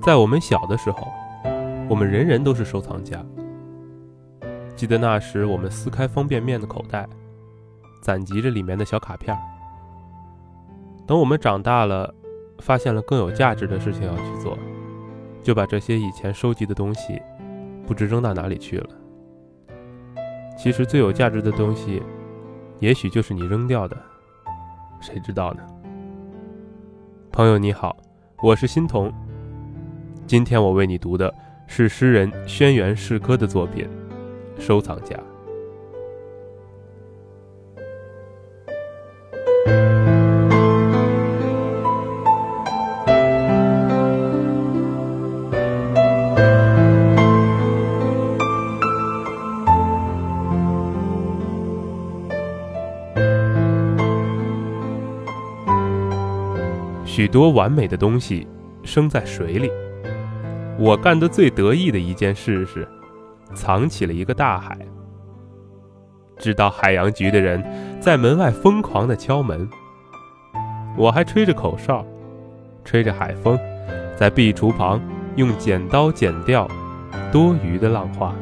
在我们小的时候，我们人人都是收藏家。记得那时，我们撕开方便面的口袋，攒集着里面的小卡片。等我们长大了，发现了更有价值的事情要去做，就把这些以前收集的东西，不知扔到哪里去了。其实最有价值的东西，也许就是你扔掉的，谁知道呢？朋友你好，我是欣桐。今天我为你读的是诗人轩辕诗歌的作品《收藏家》。许多完美的东西生在水里。我干得最得意的一件事是，藏起了一个大海。知道海洋局的人在门外疯狂地敲门，我还吹着口哨，吹着海风，在壁橱旁用剪刀剪掉多余的浪花。